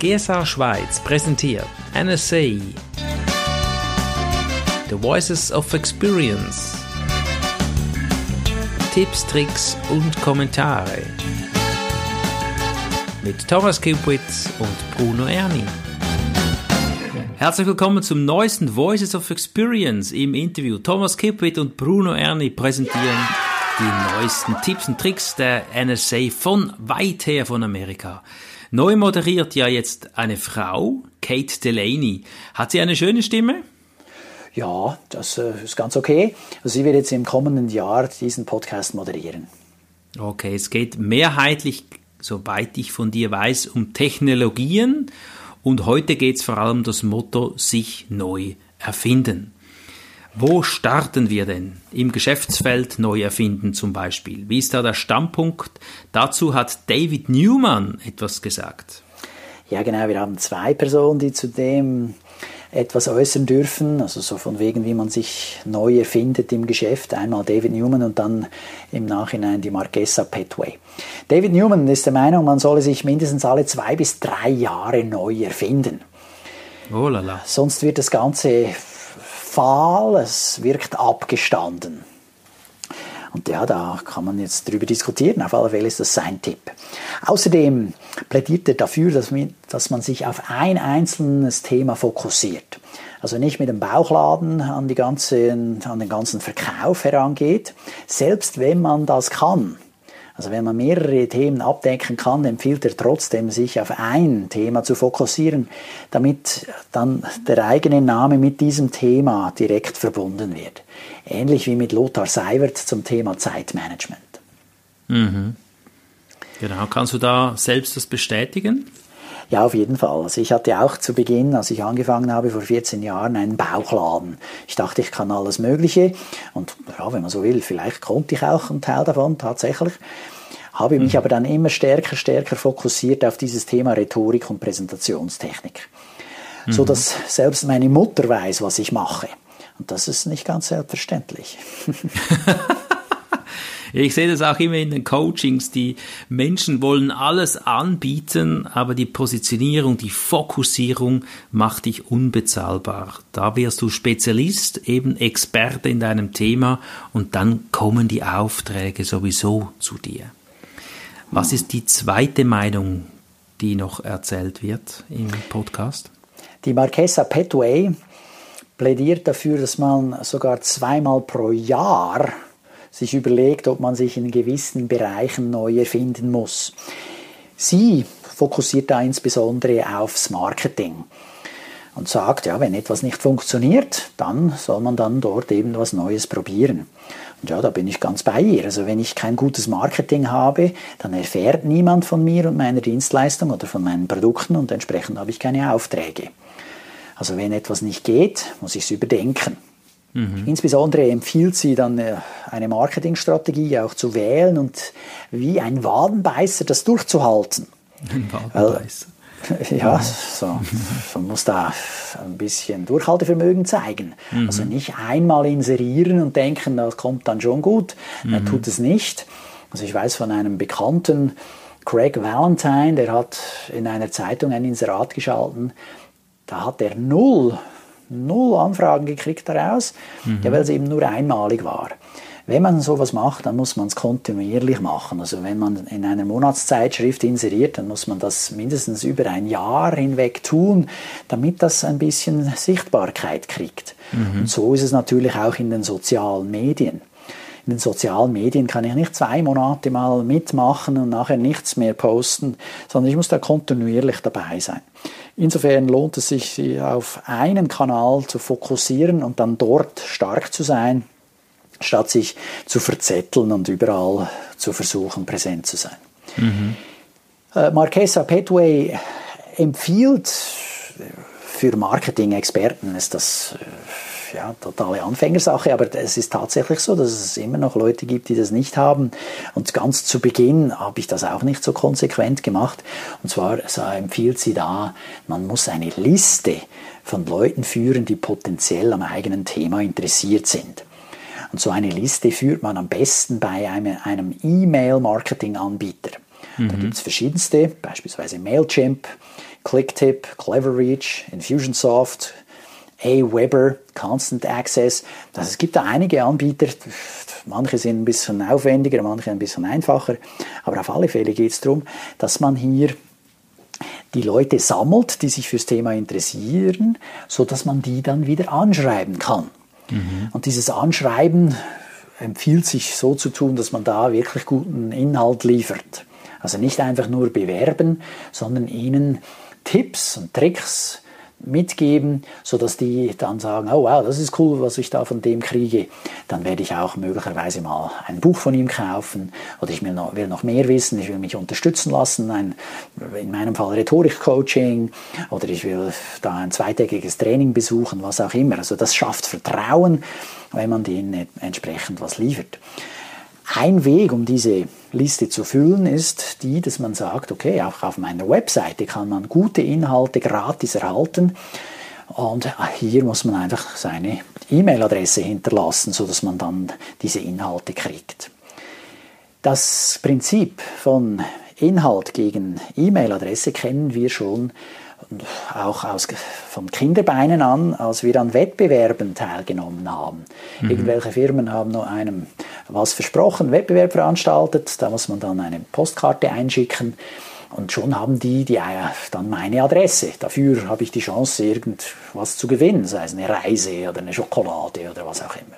GSA Schweiz präsentiert NSA The Voices of Experience Tipps, Tricks und Kommentare mit Thomas Kupitz und Bruno Erni. Herzlich willkommen zum neuesten Voices of Experience im Interview. Thomas Kipwit und Bruno Erni präsentieren die neuesten Tipps und Tricks der NSA von weit her von Amerika. Neu moderiert ja jetzt eine Frau, Kate Delaney. Hat sie eine schöne Stimme? Ja, das äh, ist ganz okay. Sie wird jetzt im kommenden Jahr diesen Podcast moderieren. Okay, es geht mehrheitlich, soweit ich von dir weiß, um Technologien und heute geht es vor allem um das Motto sich neu erfinden. Wo starten wir denn? Im Geschäftsfeld neu erfinden zum Beispiel. Wie ist da der Standpunkt? Dazu hat David Newman etwas gesagt. Ja, genau. Wir haben zwei Personen, die zu dem etwas äußern dürfen, also so von wegen, wie man sich neu erfindet im Geschäft. Einmal David Newman und dann im Nachhinein die Marquesa Petway. David Newman ist der Meinung, man solle sich mindestens alle zwei bis drei Jahre neu erfinden. Oh lala. Sonst wird das Ganze fahl, es wirkt abgestanden. Und ja, da kann man jetzt drüber diskutieren. Auf alle Fälle ist das sein Tipp. Außerdem plädiert er dafür, dass, man sich auf ein einzelnes Thema fokussiert. Also nicht mit dem Bauchladen an, die ganze, an den ganzen Verkauf herangeht, selbst wenn man das kann. Also wenn man mehrere Themen abdecken kann, empfiehlt er trotzdem, sich auf ein Thema zu fokussieren, damit dann der eigene Name mit diesem Thema direkt verbunden wird. Ähnlich wie mit Lothar Seiwert zum Thema Zeitmanagement. Mhm. Genau, kannst du da selbst das bestätigen? Ja, auf jeden Fall. Also ich hatte auch zu Beginn, als ich angefangen habe vor 14 Jahren, einen Bauchladen. Ich dachte, ich kann alles Mögliche und ja, wenn man so will, vielleicht konnte ich auch einen Teil davon tatsächlich. Habe mich mhm. aber dann immer stärker, stärker fokussiert auf dieses Thema Rhetorik und Präsentationstechnik. Mhm. So dass selbst meine Mutter weiß, was ich mache. Und das ist nicht ganz selbstverständlich. Ich sehe das auch immer in den Coachings. Die Menschen wollen alles anbieten, aber die Positionierung, die Fokussierung macht dich unbezahlbar. Da wirst du Spezialist, eben Experte in deinem Thema und dann kommen die Aufträge sowieso zu dir. Was ist die zweite Meinung, die noch erzählt wird im Podcast? Die Marquesa Petway plädiert dafür, dass man sogar zweimal pro Jahr sich überlegt, ob man sich in gewissen Bereichen neu erfinden muss. Sie fokussiert da insbesondere aufs Marketing und sagt, ja, wenn etwas nicht funktioniert, dann soll man dann dort eben was Neues probieren. Und ja, da bin ich ganz bei ihr. Also wenn ich kein gutes Marketing habe, dann erfährt niemand von mir und meiner Dienstleistung oder von meinen Produkten und entsprechend habe ich keine Aufträge. Also wenn etwas nicht geht, muss ich es überdenken. Mhm. Insbesondere empfiehlt sie dann äh, eine Marketingstrategie auch zu wählen und wie ein Wadenbeißer das durchzuhalten. Ein Wadenbeißer. Ja, so, man muss da ein bisschen Durchhaltevermögen zeigen. Mhm. Also nicht einmal inserieren und denken, das kommt dann schon gut. Mhm. Er tut es nicht. Also ich weiß von einem Bekannten, Craig Valentine, der hat in einer Zeitung ein Inserat geschalten. Da hat er null null Anfragen gekriegt daraus, mhm. ja, weil es eben nur einmalig war. Wenn man sowas macht, dann muss man es kontinuierlich machen. Also wenn man in einer Monatszeitschrift inseriert, dann muss man das mindestens über ein Jahr hinweg tun, damit das ein bisschen Sichtbarkeit kriegt. Mhm. Und so ist es natürlich auch in den sozialen Medien. In den sozialen Medien kann ich nicht zwei Monate mal mitmachen und nachher nichts mehr posten, sondern ich muss da kontinuierlich dabei sein. Insofern lohnt es sich, sich auf einen Kanal zu fokussieren und dann dort stark zu sein, statt sich zu verzetteln und überall zu versuchen, präsent zu sein. Mhm. Äh, Marquesa Petway empfiehlt für Marketing-Experten ist das äh, ja, totale Anfängersache, aber es ist tatsächlich so, dass es immer noch Leute gibt, die das nicht haben. Und ganz zu Beginn habe ich das auch nicht so konsequent gemacht. Und zwar so empfiehlt sie da, man muss eine Liste von Leuten führen, die potenziell am eigenen Thema interessiert sind. Und so eine Liste führt man am besten bei einem, einem E-Mail-Marketing-Anbieter. Mhm. Da gibt es verschiedenste, beispielsweise Mailchimp, Clicktip, Cleverreach, Infusionsoft, Aweber, Constant Access. Also es gibt da einige Anbieter, manche sind ein bisschen aufwendiger, manche ein bisschen einfacher, aber auf alle Fälle geht es darum, dass man hier die Leute sammelt, die sich fürs Thema interessieren, so dass man die dann wieder anschreiben kann. Mhm. Und dieses Anschreiben empfiehlt sich so zu tun, dass man da wirklich guten Inhalt liefert. Also nicht einfach nur bewerben, sondern ihnen Tipps und Tricks mitgeben, sodass die dann sagen, oh wow, das ist cool, was ich da von dem kriege. Dann werde ich auch möglicherweise mal ein Buch von ihm kaufen oder ich will noch, mehr wissen, ich will mich unterstützen lassen, ein, in meinem Fall Rhetorik-Coaching oder ich will da ein zweitägiges Training besuchen, was auch immer. Also das schafft Vertrauen, wenn man denen entsprechend was liefert. Ein Weg, um diese Liste zu füllen, ist die, dass man sagt, okay, auch auf meiner Webseite kann man gute Inhalte gratis erhalten. Und hier muss man einfach seine E-Mail-Adresse hinterlassen, sodass man dann diese Inhalte kriegt. Das Prinzip von Inhalt gegen E-Mail-Adresse kennen wir schon auch aus, von Kinderbeinen an, als wir an Wettbewerben teilgenommen haben. Mhm. Irgendwelche Firmen haben nur einem was versprochen, Wettbewerb veranstaltet, da muss man dann eine Postkarte einschicken und schon haben die, die äh, dann meine Adresse. Dafür habe ich die Chance, irgendwas zu gewinnen, sei es eine Reise oder eine Schokolade oder was auch immer.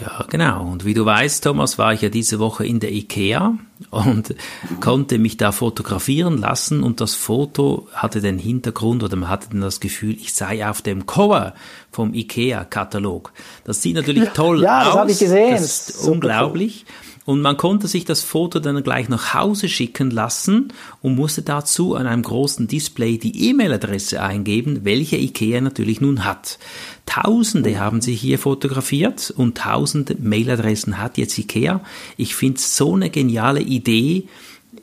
Ja, genau. Und wie du weißt, Thomas, war ich ja diese Woche in der IKEA und konnte mich da fotografieren lassen und das Foto hatte den Hintergrund oder man hatte dann das Gefühl, ich sei auf dem Cover vom IKEA-Katalog. Das sieht natürlich toll ja, aus. Ja, das habe ich gesehen. Das ist unglaublich. Cool. Und man konnte sich das Foto dann gleich nach Hause schicken lassen und musste dazu an einem großen Display die E-Mail-Adresse eingeben, welche IKEA natürlich nun hat. Tausende haben sich hier fotografiert und tausende Mailadressen hat jetzt IKEA. Ich finde es so eine geniale Idee,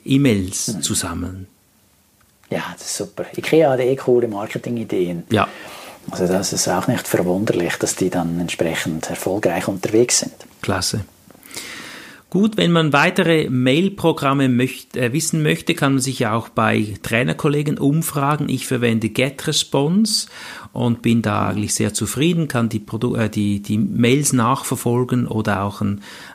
E-Mails zu sammeln. Ja, das ist super. IKEA hat eh coole Marketingideen. Ja. Also das ist auch nicht verwunderlich, dass die dann entsprechend erfolgreich unterwegs sind. Klasse. Gut, wenn man weitere Mail-Programme möcht, äh, wissen möchte, kann man sich ja auch bei Trainerkollegen umfragen. Ich verwende GetResponse und bin da eigentlich sehr zufrieden, kann die, Produ äh, die, die Mails nachverfolgen oder auch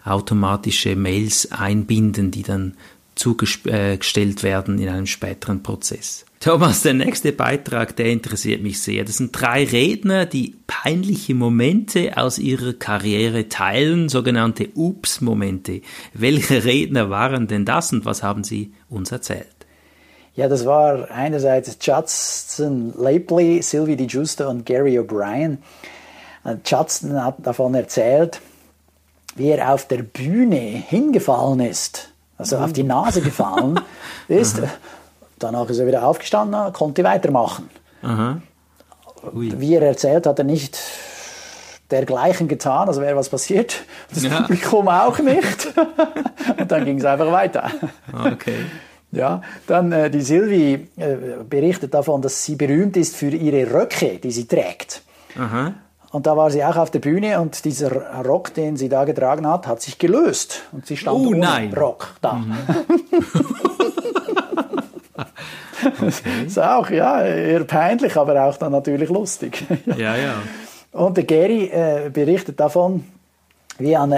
automatische Mails einbinden, die dann zugestellt werden in einem späteren Prozess. Thomas, der nächste Beitrag, der interessiert mich sehr. Das sind drei Redner, die peinliche Momente aus ihrer Karriere teilen, sogenannte Ups-Momente. Welche Redner waren denn das und was haben sie uns erzählt? Ja, das war einerseits Judson Lapley, Sylvie Di Giusto und Gary O'Brien. Äh, Judson hat davon erzählt, wie er auf der Bühne hingefallen ist, also auf die Nase gefallen ist Danach ist er wieder aufgestanden, konnte weitermachen. Wie er erzählt, hat er nicht dergleichen getan, also wäre was passiert. Das ja. Publikum auch nicht. Und dann ging es einfach weiter. Okay. Ja, dann äh, die Silvi äh, berichtet davon, dass sie berühmt ist für ihre Röcke, die sie trägt. Aha. Und da war sie auch auf der Bühne und dieser Rock, den sie da getragen hat, hat sich gelöst. Und sie stand oh, ohne nein. Rock da. Mhm. Okay. ist auch, ja, eher peinlich, aber auch dann natürlich lustig. ja, ja. Und der Gary äh, berichtet davon, wie er an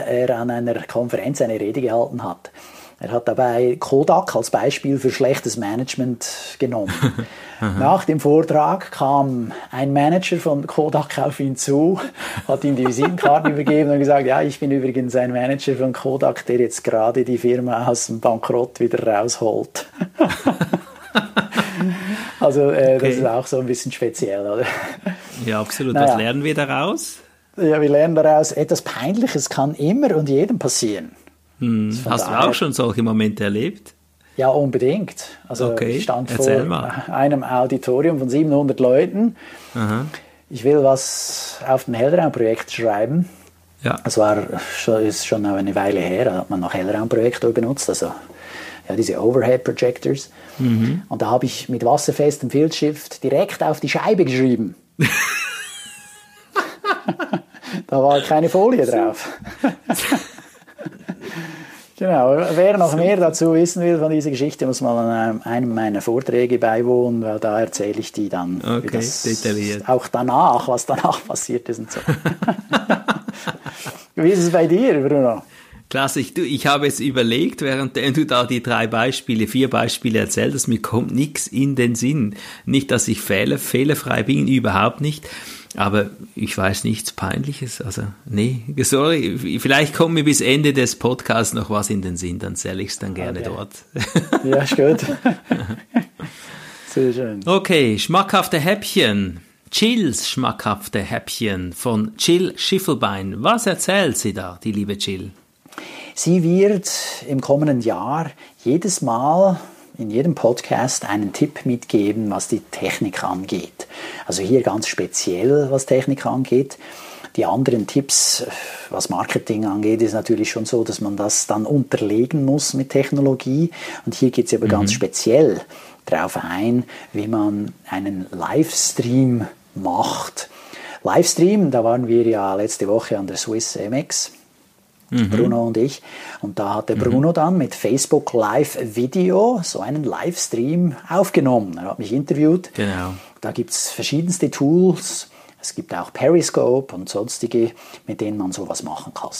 einer Konferenz eine Rede gehalten hat. Er hat dabei Kodak als Beispiel für schlechtes Management genommen. Nach dem Vortrag kam ein Manager von Kodak auf ihn zu, hat ihm die Visitenkarte übergeben und gesagt, ja, ich bin übrigens ein Manager von Kodak, der jetzt gerade die Firma aus dem Bankrott wieder rausholt. Also äh, okay. das ist auch so ein bisschen speziell, oder? Ja, absolut. Naja. Was lernen wir daraus? Ja, wir lernen daraus, etwas Peinliches kann immer und jedem passieren. Hm. Hast du auch schon solche Momente erlebt? Ja, unbedingt. Also okay. ich stand Erzähl vor mal. einem Auditorium von 700 Leuten. Aha. Ich will was auf dem Hellraumprojekt schreiben. Ja. Das war schon, ist schon eine Weile her, da hat man noch Hellraumprojektor benutzt, also ja, diese Overhead Projectors. Mhm. Und da habe ich mit wasserfestem Filzstift direkt auf die Scheibe geschrieben. da war keine Folie drauf. Genau, wer noch mehr dazu wissen will von dieser Geschichte, muss mal an einem meiner Vorträge beiwohnen, weil da erzähle ich die dann okay, detailliert. auch danach, was danach passiert ist und so. Wie ist es bei dir, Bruno? Klasse, ich, du, ich habe jetzt überlegt, während du da die drei Beispiele, vier Beispiele erzählt hast, mir kommt nichts in den Sinn. Nicht, dass ich fehler, fehlerfrei bin, überhaupt nicht. Aber ich weiß nichts Peinliches. Also, nee, sorry. Vielleicht kommt mir bis Ende des Podcasts noch was in den Sinn, dann zähle ich es dann gerne okay. dort. Ja, ist gut. Sehr schön. Okay, schmackhafte Häppchen. Chills schmackhafte Häppchen von Jill Schiffelbein. Was erzählt sie da, die liebe Jill? Sie wird im kommenden Jahr jedes Mal in jedem Podcast einen Tipp mitgeben, was die Technik angeht. Also hier ganz speziell, was Technik angeht. Die anderen Tipps, was Marketing angeht, ist natürlich schon so, dass man das dann unterlegen muss mit Technologie. Und hier geht es aber mhm. ganz speziell darauf ein, wie man einen Livestream macht. Livestream, da waren wir ja letzte Woche an der Swiss MX Mhm. Bruno und ich. Und da hat der Bruno mhm. dann mit Facebook Live Video so einen Livestream aufgenommen. Er hat mich interviewt. Genau. Da gibt es verschiedenste Tools. Es gibt auch Periscope und sonstige, mit denen man sowas machen kann.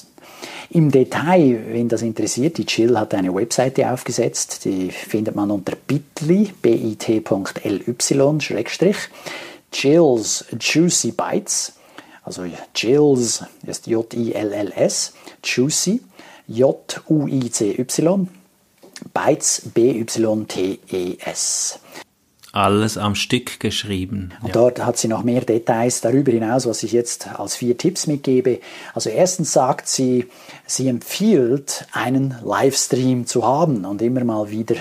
Im Detail, wenn das interessiert, die Chill hat eine Webseite aufgesetzt, die findet man unter bit.ly, bit.ly, Schrägstrich, Chills Juicy Bites. Also Jills ist J-I-L-L-S, Juicy, J-U-I-C-Y, Bytes, B-Y-T-E-S. Alles am Stück geschrieben. Und ja. dort hat sie noch mehr Details darüber hinaus, was ich jetzt als vier Tipps mitgebe. Also erstens sagt sie, sie empfiehlt, einen Livestream zu haben und immer mal wieder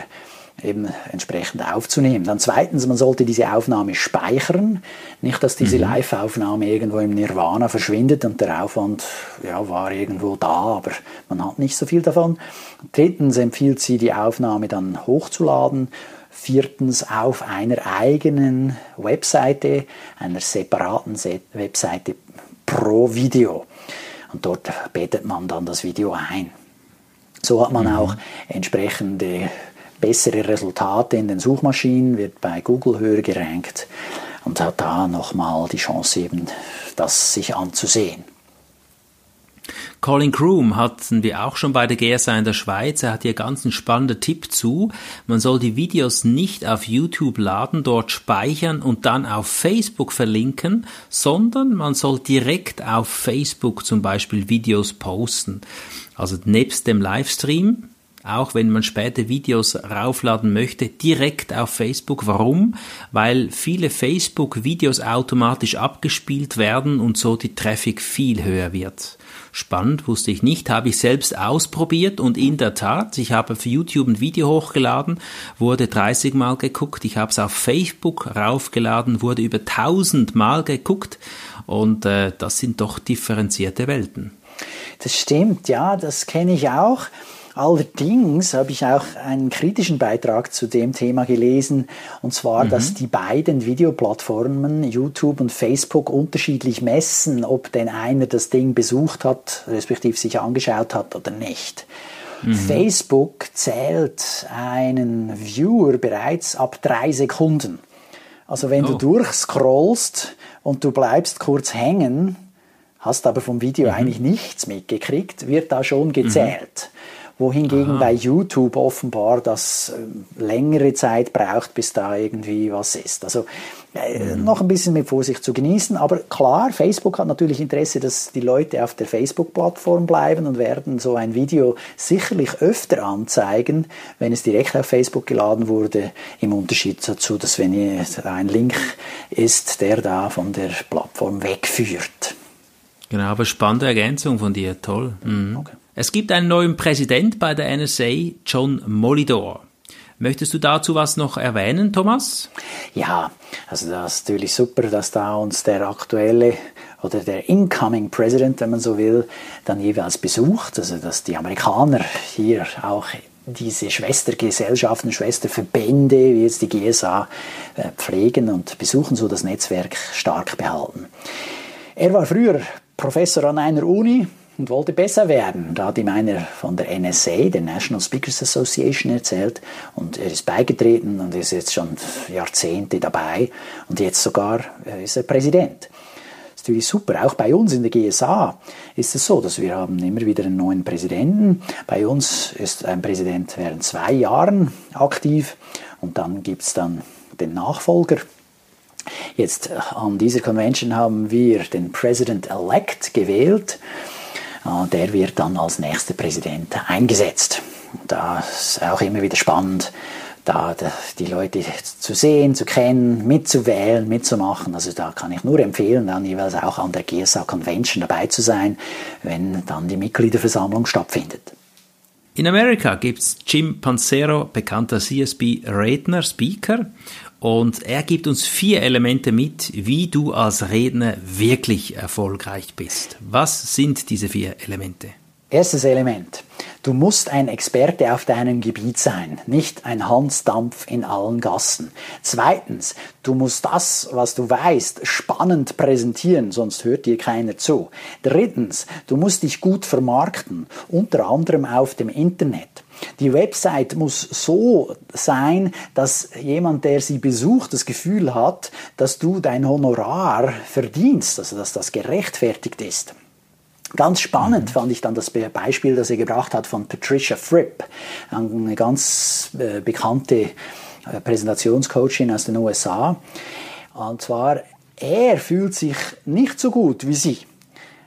eben entsprechend aufzunehmen. Dann zweitens, man sollte diese Aufnahme speichern, nicht, dass diese mhm. Live-Aufnahme irgendwo im Nirvana verschwindet und der Aufwand ja, war irgendwo da, aber man hat nicht so viel davon. Drittens empfiehlt sie, die Aufnahme dann hochzuladen. Viertens auf einer eigenen Webseite, einer separaten Webseite pro Video. Und dort betet man dann das Video ein. So hat man mhm. auch entsprechende bessere Resultate in den Suchmaschinen, wird bei Google höher gerankt und hat da nochmal die Chance eben, das sich anzusehen. Colin Kroom hatten wir auch schon bei der GSA in der Schweiz. Er hat hier ganz einen spannenden Tipp zu. Man soll die Videos nicht auf YouTube laden, dort speichern und dann auf Facebook verlinken, sondern man soll direkt auf Facebook zum Beispiel Videos posten. Also nebst dem Livestream auch wenn man später Videos raufladen möchte, direkt auf Facebook. Warum? Weil viele Facebook-Videos automatisch abgespielt werden und so die Traffic viel höher wird. Spannend, wusste ich nicht, habe ich selbst ausprobiert und in der Tat, ich habe für YouTube ein Video hochgeladen, wurde 30 Mal geguckt, ich habe es auf Facebook raufgeladen, wurde über 1000 Mal geguckt und äh, das sind doch differenzierte Welten. Das stimmt, ja, das kenne ich auch. Allerdings habe ich auch einen kritischen Beitrag zu dem Thema gelesen, und zwar, mhm. dass die beiden Videoplattformen, YouTube und Facebook, unterschiedlich messen, ob denn einer das Ding besucht hat, respektive sich angeschaut hat oder nicht. Mhm. Facebook zählt einen Viewer bereits ab drei Sekunden. Also wenn oh. du durchscrollst und du bleibst kurz hängen, hast aber vom Video mhm. eigentlich nichts mitgekriegt, wird da schon gezählt wohingegen Aha. bei YouTube offenbar das äh, längere Zeit braucht, bis da irgendwie was ist. Also äh, mhm. noch ein bisschen mit Vorsicht zu genießen, aber klar, Facebook hat natürlich Interesse, dass die Leute auf der Facebook-Plattform bleiben und werden so ein Video sicherlich öfter anzeigen, wenn es direkt auf Facebook geladen wurde, im Unterschied dazu, dass wenn ein Link ist, der da von der Plattform wegführt. Genau, aber spannende Ergänzung von dir, toll. Mhm. Okay. Es gibt einen neuen Präsident bei der NSA, John Molidor. Möchtest du dazu was noch erwähnen, Thomas? Ja, also das ist natürlich super, dass da uns der aktuelle oder der incoming President, wenn man so will, dann jeweils besucht. Also dass die Amerikaner hier auch diese Schwestergesellschaften, Schwesterverbände wie jetzt die GSA äh, pflegen und besuchen, so das Netzwerk stark behalten. Er war früher Professor an einer Uni, und wollte besser werden. Da hat ihm einer von der NSA, der National Speakers Association, erzählt und er ist beigetreten und ist jetzt schon Jahrzehnte dabei und jetzt sogar äh, ist er Präsident. Das ist natürlich super. Auch bei uns in der GSA ist es so, dass wir haben immer wieder einen neuen Präsidenten. Bei uns ist ein Präsident während zwei Jahren aktiv und dann gibt es dann den Nachfolger. Jetzt äh, an dieser Convention haben wir den President-elect gewählt. Äh, der wird dann als nächster Präsident eingesetzt. Das ist auch immer wieder spannend, da die Leute zu sehen, zu kennen, mitzuwählen, mitzumachen. Also da kann ich nur empfehlen, dann jeweils auch an der GSA Convention dabei zu sein, wenn dann die Mitgliederversammlung stattfindet. In Amerika gibt es Jim Pancero, bekannter CSB-Redner, Speaker, und er gibt uns vier Elemente mit, wie du als Redner wirklich erfolgreich bist. Was sind diese vier Elemente? Erstes Element. Du musst ein Experte auf deinem Gebiet sein, nicht ein Hansdampf in allen Gassen. Zweitens, du musst das, was du weißt, spannend präsentieren, sonst hört dir keiner zu. Drittens, du musst dich gut vermarkten, unter anderem auf dem Internet. Die Website muss so sein, dass jemand, der sie besucht, das Gefühl hat, dass du dein Honorar verdienst, also dass das gerechtfertigt ist. Ganz spannend mhm. fand ich dann das Beispiel, das er gebracht hat von Patricia Fripp, eine ganz äh, bekannte äh, Präsentationscoachin aus den USA. Und zwar, er fühlt sich nicht so gut wie sie,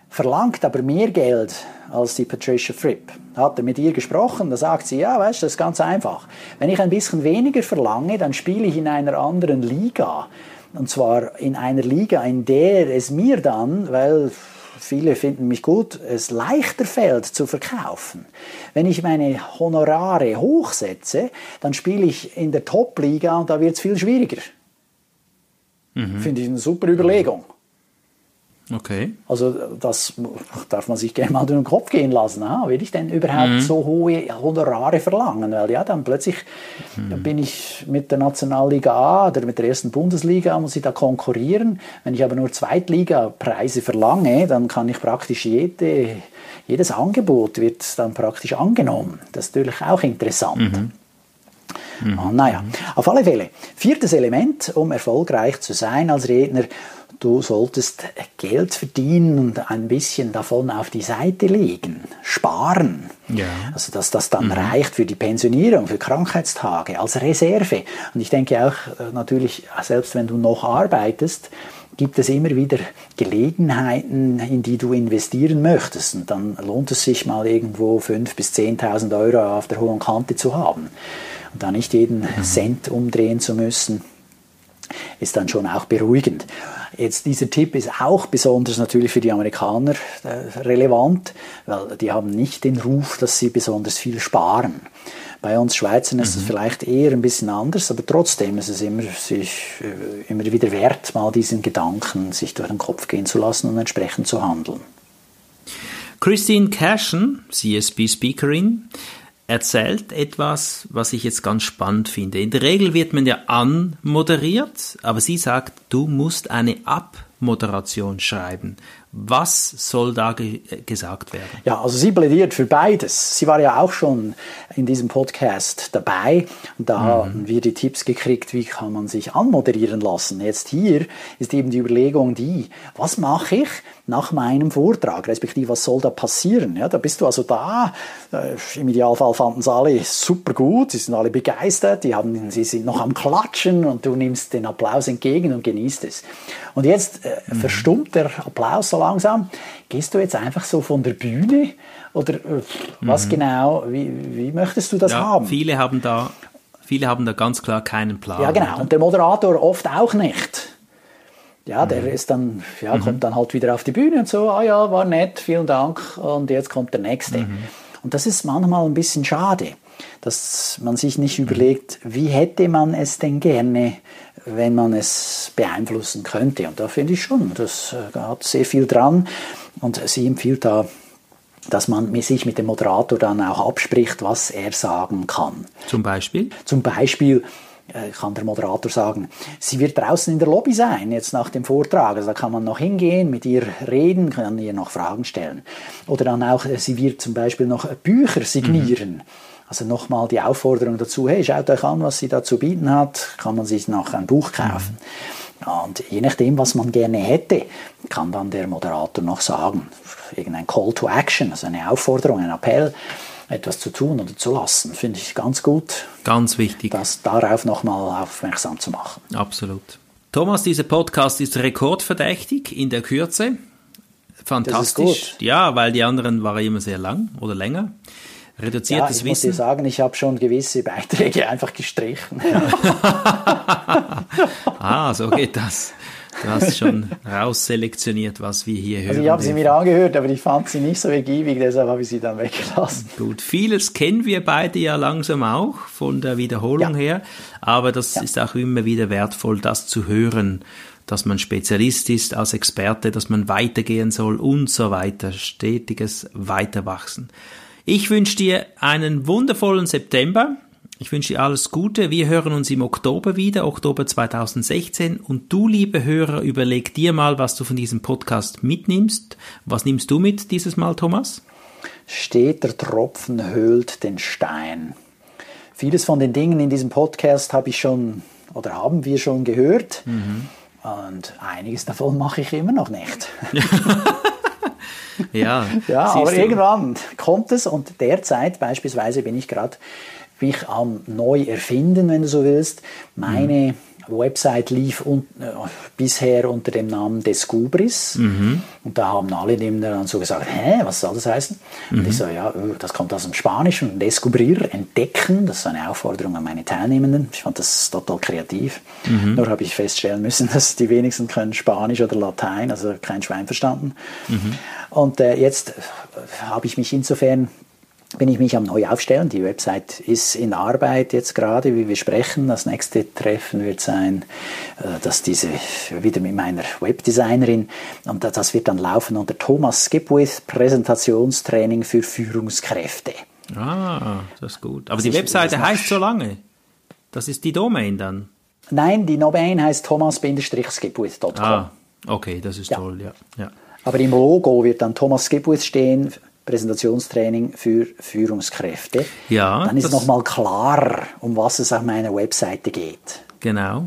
verlangt aber mehr Geld als die Patricia Fripp. Hat er mit ihr gesprochen, da sagt sie, ja, weißt du, das ist ganz einfach. Wenn ich ein bisschen weniger verlange, dann spiele ich in einer anderen Liga. Und zwar in einer Liga, in der es mir dann, weil viele finden mich gut, es leichter fällt zu verkaufen. Wenn ich meine Honorare hochsetze, dann spiele ich in der Top-Liga und da wird es viel schwieriger. Mhm. Finde ich eine super Überlegung. Okay. Also das darf man sich gerne mal durch den Kopf gehen lassen. Ah, will ich denn überhaupt mhm. so hohe Honorare verlangen? Weil ja, dann plötzlich mhm. bin ich mit der Nationalliga A oder mit der ersten Bundesliga, muss ich da konkurrieren. Wenn ich aber nur Zweitliga-Preise verlange, dann kann ich praktisch jede, jedes Angebot wird dann praktisch angenommen. Das ist natürlich auch interessant. Mhm. Mhm. Ah, naja, auf alle Fälle. Viertes Element, um erfolgreich zu sein als Redner, du solltest Geld verdienen und ein bisschen davon auf die Seite legen, sparen. Ja. Also dass das dann mhm. reicht für die Pensionierung, für Krankheitstage, als Reserve. Und ich denke auch äh, natürlich, selbst wenn du noch arbeitest, gibt es immer wieder Gelegenheiten, in die du investieren möchtest. Und dann lohnt es sich mal irgendwo 5.000 bis 10.000 Euro auf der hohen Kante zu haben. Und da nicht jeden mhm. Cent umdrehen zu müssen, ist dann schon auch beruhigend. Jetzt dieser Tipp ist auch besonders natürlich für die Amerikaner äh, relevant, weil die haben nicht den Ruf, dass sie besonders viel sparen. Bei uns Schweizern ist es mhm. vielleicht eher ein bisschen anders, aber trotzdem ist es immer, sich, äh, immer wieder wert, mal diesen Gedanken sich durch den Kopf gehen zu lassen und entsprechend zu handeln. Christine Cashen, CSB-Speakerin, erzählt etwas, was ich jetzt ganz spannend finde. In der Regel wird man ja anmoderiert, aber sie sagt, du musst eine Abmoderation schreiben. Was soll da ge gesagt werden? Ja, also sie plädiert für beides. Sie war ja auch schon in diesem Podcast dabei und da mhm. haben wir die Tipps gekriegt, wie kann man sich anmoderieren lassen. Jetzt hier ist eben die Überlegung die, was mache ich nach meinem Vortrag, respektive was soll da passieren? Ja, da bist du also da, äh, im Idealfall fanden es alle super gut, sie sind alle begeistert, die haben, sie sind noch am Klatschen und du nimmst den Applaus entgegen und genießt es. Und jetzt äh, mhm. verstummt der Applaus so langsam. Gehst du jetzt einfach so von der Bühne oder äh, was mhm. genau, wie, wie möchtest du das ja, haben? Viele haben da Viele haben da ganz klar keinen Plan. Ja, genau. Und der Moderator oft auch nicht. Ja, der mhm. ist dann, ja, mhm. kommt dann halt wieder auf die Bühne und so, ah ja, war nett, vielen Dank und jetzt kommt der nächste. Mhm. Und das ist manchmal ein bisschen schade, dass man sich nicht überlegt, wie hätte man es denn gerne, wenn man es beeinflussen könnte. Und da finde ich schon, das äh, hat sehr viel dran. Und sie empfiehlt da, dass man sich mit dem Moderator dann auch abspricht, was er sagen kann. Zum Beispiel? Zum Beispiel, äh, kann der Moderator sagen, sie wird draußen in der Lobby sein, jetzt nach dem Vortrag. Also da kann man noch hingehen, mit ihr reden, kann ihr noch Fragen stellen. Oder dann auch, äh, sie wird zum Beispiel noch Bücher signieren. Mhm. Also nochmal die Aufforderung dazu, hey, schaut euch an, was sie da zu bieten hat, kann man sich noch ein Buch kaufen. Mhm. Und je nachdem, was man gerne hätte, kann dann der Moderator noch sagen, irgendein Call to Action, also eine Aufforderung, ein Appell, etwas zu tun oder zu lassen, finde ich ganz gut. Ganz wichtig. Das darauf nochmal aufmerksam zu machen. Absolut. Thomas, dieser Podcast ist rekordverdächtig in der Kürze. Fantastisch. Ja, weil die anderen waren immer sehr lang oder länger. Reduziertes ja, ich Wissen. muss dir sagen, ich habe schon gewisse Beiträge einfach gestrichen. ah, so geht das. Du hast schon rausselektioniert, was wir hier hören. Also ich habe sie mir angehört, aber ich fand sie nicht so ergiebig, deshalb habe ich sie dann weggelassen. Gut, vieles kennen wir beide ja langsam auch von der Wiederholung ja. her, aber das ja. ist auch immer wieder wertvoll, das zu hören, dass man Spezialist ist als Experte, dass man weitergehen soll und so weiter. Stetiges Weiterwachsen. Ich wünsche dir einen wundervollen September. Ich wünsche dir alles Gute. Wir hören uns im Oktober wieder, Oktober 2016. Und du, liebe Hörer, überleg dir mal, was du von diesem Podcast mitnimmst. Was nimmst du mit dieses Mal, Thomas? Steht der Tropfen höhlt den Stein. Vieles von den Dingen in diesem Podcast habe ich schon oder haben wir schon gehört. Mhm. Und einiges davon mache ich immer noch nicht. ja, ja aber du. irgendwann kommt es und derzeit beispielsweise bin ich gerade mich am neu erfinden, wenn du so willst. Meine mhm. Website lief un äh, bisher unter dem Namen Descubris. Mhm. Und da haben alle dann so gesagt, hä, was soll das heißen? Mhm. Und ich so, ja, äh, das kommt aus dem Spanischen, Descubrir, entdecken. Das ist eine Aufforderung an meine Teilnehmenden. Ich fand das total kreativ. Mhm. Nur habe ich feststellen müssen, dass die wenigsten können Spanisch oder Latein, also kein Schwein verstanden. Mhm. Und äh, jetzt habe ich mich insofern bin ich mich am neu aufstellen. Die Website ist in Arbeit jetzt gerade, wie wir sprechen. Das nächste Treffen wird sein, äh, dass diese wieder mit meiner Webdesignerin und das wird dann laufen unter Thomas Skipwith Präsentationstraining für Führungskräfte. Ah, das ist gut. Aber also die Webseite heißt so lange. Das ist die Domain dann. Nein, die Domain heißt thomas-skipwith.com. Ah, okay, das ist ja. toll, ja. ja. Aber im Logo wird dann Thomas Skipwith stehen, Präsentationstraining für Führungskräfte. Ja, dann ist nochmal klar, um was es auf meiner Webseite geht. Genau.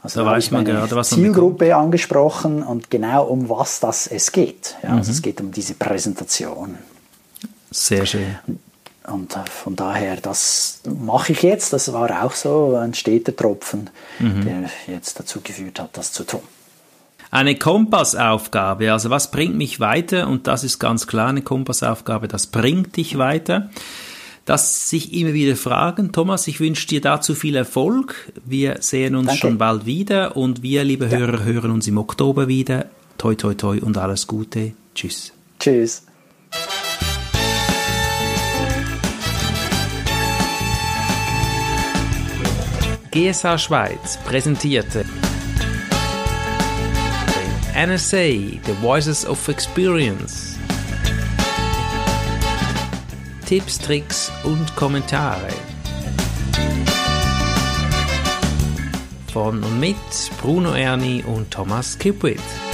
Also da weiß man gerade, was Zielgruppe angesprochen und genau um was das es geht. Ja, also mhm. Also es geht um diese Präsentation. Sehr schön. Und von daher, das mache ich jetzt. Das war auch so ein steter Tropfen, mhm. der jetzt dazu geführt hat, das zu tun. Eine Kompassaufgabe, also was bringt mich weiter? Und das ist ganz klar eine Kompassaufgabe, das bringt dich weiter. Das sich immer wieder fragen. Thomas, ich wünsche dir dazu viel Erfolg. Wir sehen uns Danke. schon bald wieder und wir, liebe ja. Hörer, hören uns im Oktober wieder. Toi, toi, toi und alles Gute. Tschüss. Tschüss. GSA Schweiz präsentierte NSA, The Voices of Experience. Tipps, Tricks und Kommentare. Von und mit Bruno Erni und Thomas Kipwith.